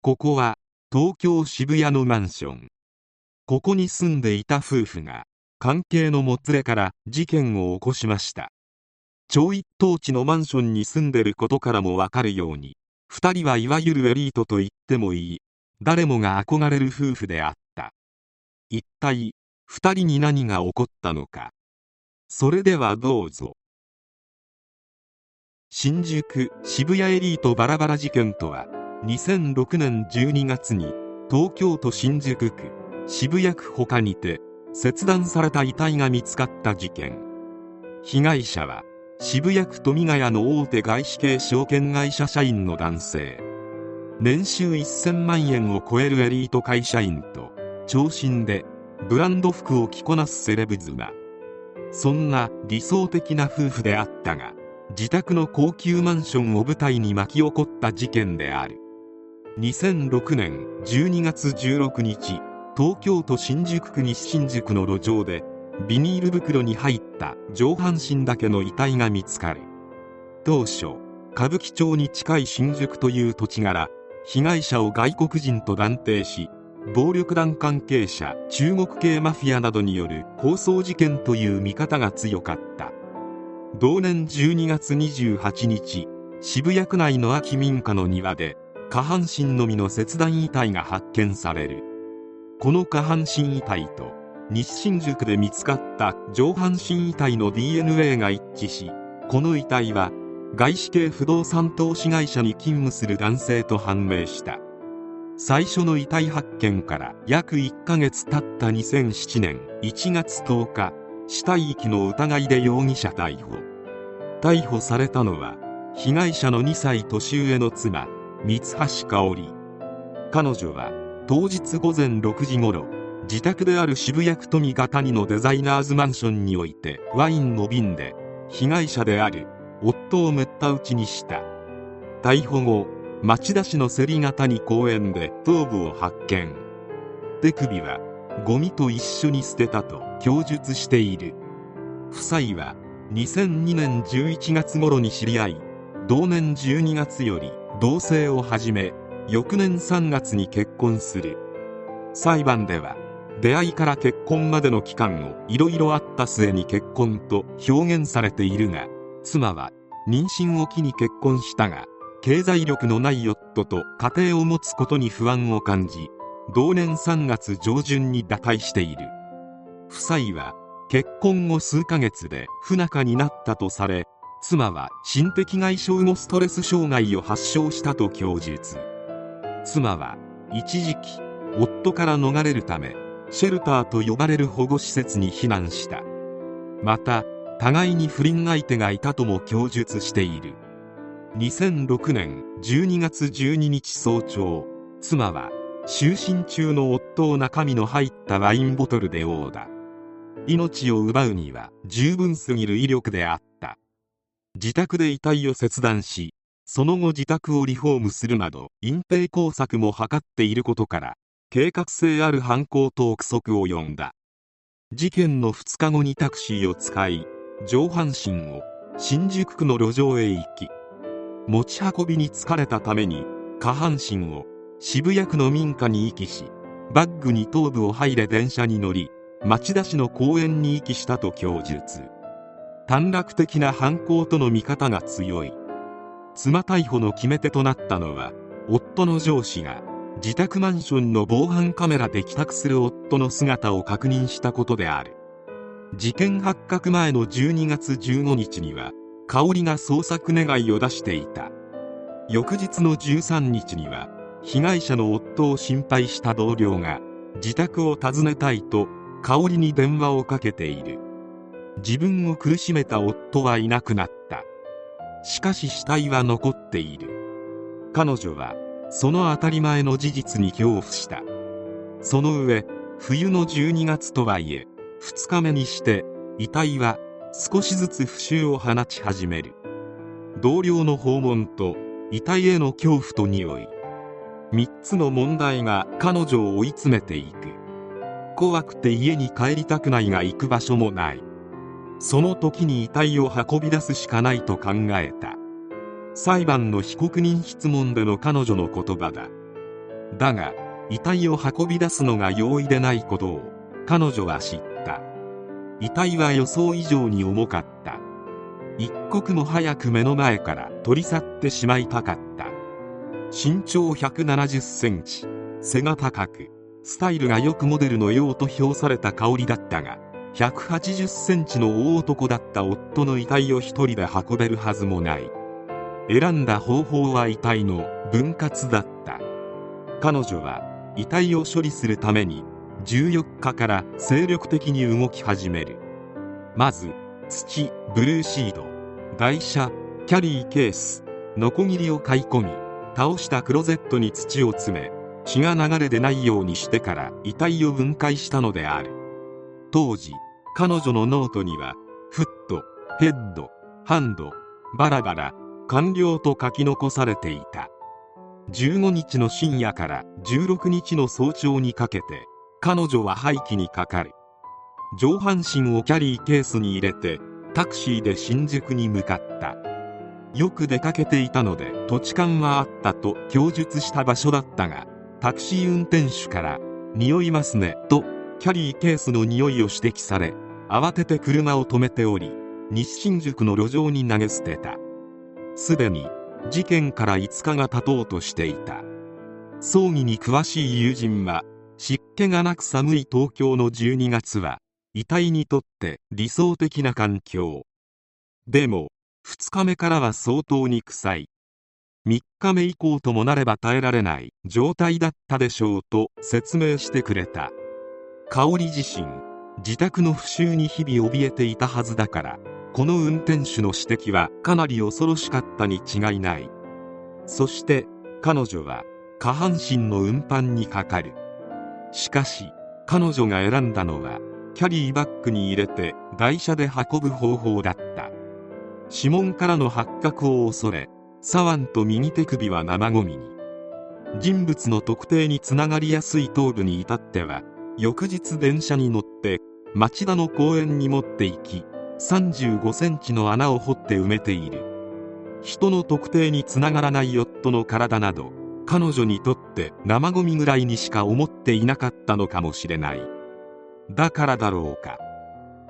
ここは東京渋谷のマンション。ここに住んでいた夫婦が関係のもつれから事件を起こしました。超一等地のマンションに住んでることからもわかるように2人はいわゆるエリートと言ってもいい。誰もが憧れる夫婦であった。一体2人に何が起こったのか。それではどうぞ。新宿渋谷エリートバラバラ事件とは2006年12月に東京都新宿区渋谷区他にて切断された遺体が見つかった事件。被害者は渋谷区富ヶ谷の大手外資系証券会社社員の男性。年収1000万円を超えるエリート会社員と長身でブランド服を着こなすセレブ妻。そんな理想的な夫婦であったが自宅の高級マンションを舞台に巻き起こった事件である。2006年12月16日東京都新宿区西新宿の路上でビニール袋に入った上半身だけの遺体が見つかる。当初歌舞伎町に近い新宿という土地柄被害者を外国人と断定し暴力団関係者中国系マフィアなどによる抗争事件という見方が強かった。同年12月28日渋谷区内の空き民家の庭で下半身のみの切断遺体が発見される。この下半身遺体と西新宿で見つかった上半身遺体の DNA が一致しこの遺体は外資系不動産投資会社に勤務する男性と判明した。最初の遺体発見から約1ヶ月経った2007年1月10日死体遺棄の疑いで容疑者逮捕。逮捕されたのは被害者の2歳年上の妻三橋香織彼女は当日午前6時ごろ自宅である渋谷区富ヶ谷のデザイナーズマンションにおいてワインの瓶で被害者である夫をむった打ちにした。逮捕後町田市の芹ヶ谷公園で頭部を発見。手首はゴミと一緒に捨てたと供述している。夫妻は2002年11月頃に知り合い同年12月より同棲を始め翌年3月に結婚する。裁判では出会いから結婚までの期間をいろいろあった末に結婚と表現されているが妻は妊娠を機に結婚したが経済力のない夫と家庭を持つことに不安を感じ同年3月上旬に打開している。夫妻は結婚後数ヶ月で不仲になったとされ妻は心的外傷後ストレス障害を発症したと供述。妻は一時期夫から逃れるためシェルターと呼ばれる保護施設に避難した。また互いに不倫相手がいたとも供述している。2006年12月12日早朝妻は就寝中の夫を中身の入ったワインボトルで殴打。命を奪うには十分すぎる威力であった。自宅で遺体を切断しその後自宅をリフォームするなど隠蔽工作も図っていることから計画性ある犯行と憶測を呼んだ。事件の2日後にタクシーを使い上半身を新宿区の路上へ行き持ち運びに疲れたために下半身を渋谷区の民家に遺棄しバッグに頭部を入れ電車に乗り町田市の公園に遺棄したと供述。短絡的な犯行との見方が強い。妻逮捕の決め手となったのは夫の上司が自宅マンションの防犯カメラで帰宅する夫の姿を確認したことである。事件発覚前の12月15日には香りが捜索願いを出していた。翌日の13日には被害者の夫を心配した同僚が自宅を訪ねたいと香りに電話をかけている。自分を苦しめた夫はいなくなった。しかし死体は残っている。彼女はその当たり前の事実に恐怖した。その上冬の12月とはいえ2日目にして遺体は少しずつ腐臭を放ち始める。同僚の訪問と遺体への恐怖と匂い。3つの問題が彼女を追い詰めていく。怖くて家に帰りたくないが行く場所もない。その時に遺体を運び出すしかないと考えた。裁判の被告人質問での彼女の言葉だ。だが遺体を運び出すのが容易でないことを彼女は知った。遺体は予想以上に重かった。一刻も早く目の前から取り去ってしまいたかった。身長170センチ。背が高く。スタイルがよくモデルのようと評された香りだったが180センチの大男だった夫の遺体を一人で運べるはずもない。選んだ方法は遺体の分割だった。彼女は遺体を処理するために14日から精力的に動き始める。まず土ブルーシード台車キャリーケースノコギリを買い込み倒したクロゼットに土を詰め血が流れ出ないようにしてから遺体を分解したのである。当時彼女のノートにはフットヘッドハンドバラバラ完了と書き残されていた。15日の深夜から16日の早朝にかけて彼女は廃棄にかかる。上半身をキャリーケースに入れてタクシーで新宿に向かった。よく出かけていたので土地勘はあったと供述した場所だったがタクシー運転手から「匂いますね」とキャリーケースの匂いを指摘され慌てて車を止めており西新宿の路上に投げ捨てた。すでに事件から5日が経とうとしていた。葬儀に詳しい友人は湿気がなく寒い東京の12月は遺体にとって理想的な環境。でも2日目からは相当に臭い。3日目以降ともなれば耐えられない状態だったでしょうと説明してくれた。香織自身自宅の不臭に日々怯えていたはずだからこの運転手の指摘はかなり恐ろしかったに違いない。そして彼女は下半身の運搬にかかる。しかし彼女が選んだのはキャリーバッグに入れて台車で運ぶ方法だった。指紋からの発覚を恐れ左腕と右手首は生ゴミに。人物の特定につながりやすい頭部に至っては翌日電車に乗って町田の公園に持って行き35センチの穴を掘って埋めている。人の特定につながらない夫の体など彼女にとって生ゴミぐらいにしか思っていなかったのかもしれない。だからだろうか。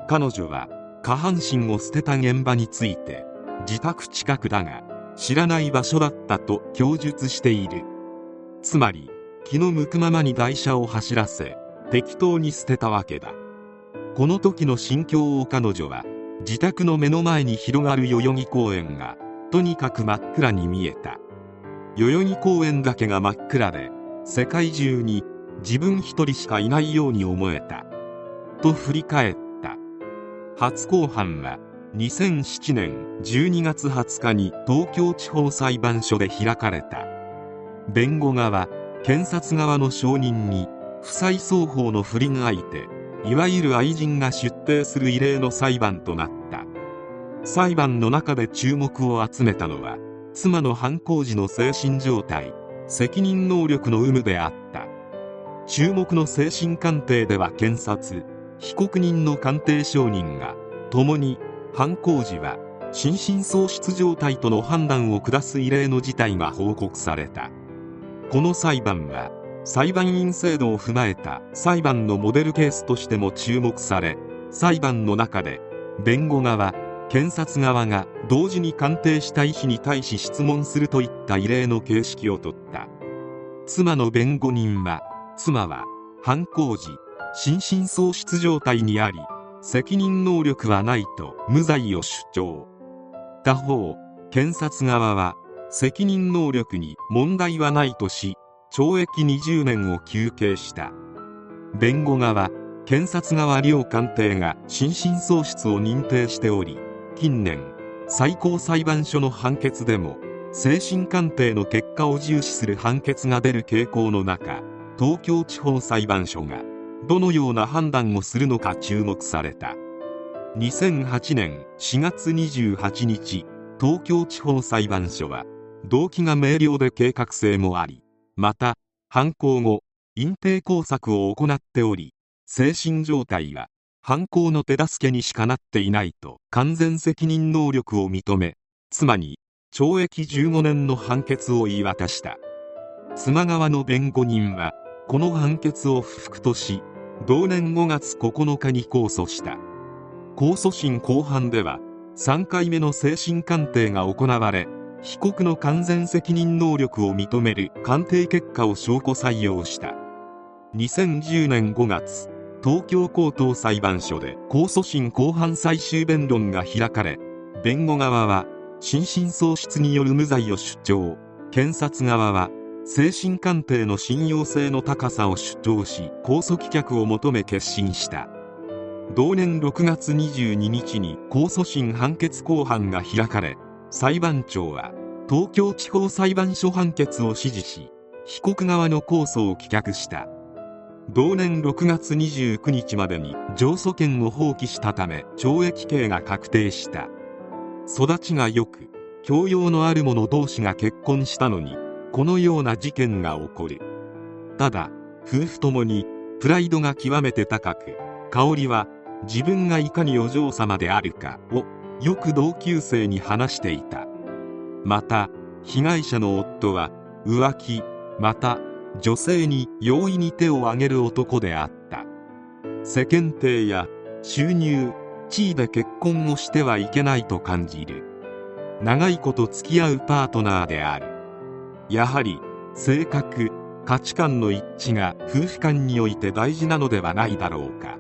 彼女は下半身を捨てた現場について自宅近くだが知らない場所だったと供述している。つまり気の向くままに台車を走らせ適当に捨てたわけだ。この時の心境を彼女は自宅の目の前に広がる代々木公園がとにかく真っ暗に見えた。代々木公園だけが真っ暗で世界中に自分一人しかいないように思えた。と振り返った。初公判は2007年12月20日に東京地方裁判所で開かれた。弁護側検察側の証人に夫妻双方の不倫相手いわゆる愛人が出廷する異例の裁判となった。裁判の中で注目を集めたのは妻の犯行時の精神状態責任能力の有無であった。注目の精神鑑定では検察被告人の鑑定証人が共に犯行時は心神喪失状態との判断を下す異例の事態が報告された。この裁判は裁判員制度を踏まえた裁判のモデルケースとしても注目され裁判の中で弁護側検察側が同時に鑑定した医師に対し質問するといった異例の形式をとった。妻の弁護人は妻は犯行時心神喪失状態にあり責任能力はないと無罪を主張。他方検察側は責任能力に問題はないとし懲役20年を求刑した。弁護側検察側両官邸が心神喪失を認定しており近年最高裁判所の判決でも精神鑑定の結果を重視する判決が出る傾向の中東京地方裁判所がどのような判断をするのか注目された。2008年4月28日東京地方裁判所は動機が明瞭で計画性もありまた犯行後隠蔽工作を行っており精神状態は犯行の手助けにしかなっていないと完全責任能力を認め妻に懲役15年の判決を言い渡した。妻側の弁護人はこの判決を不服とし同年5月9日に控訴した。控訴審公判では3回目の精神鑑定が行われ被告の完全責任能力を認める鑑定結果を証拠採用した。2010年5月東京高等裁判所で控訴審公判最終弁論が開かれ弁護側は心神喪失による無罪を主張。検察側は精神鑑定の信用性の高さを主張し控訴棄却を求め決審した。同年6月22日に控訴審判決公判が開かれ裁判長は東京地方裁判所判決を支持し被告側の控訴を棄却した。同年6月29日までに上訴権を放棄したため懲役刑が確定した。育ちが良く教養のある者同士が結婚したのにこのような事件が起こる。ただ夫婦ともにプライドが極めて高く香織は自分がいかにお嬢様であるかをよく同級生に話していた。また被害者の夫は浮気また女性に容易に手を挙げる男であった。世間体や収入地位で結婚をしてはいけないと感じる。長いこと付き合うパートナーである。やはり性格価値観の一致が夫婦間において大事なのではないだろうか。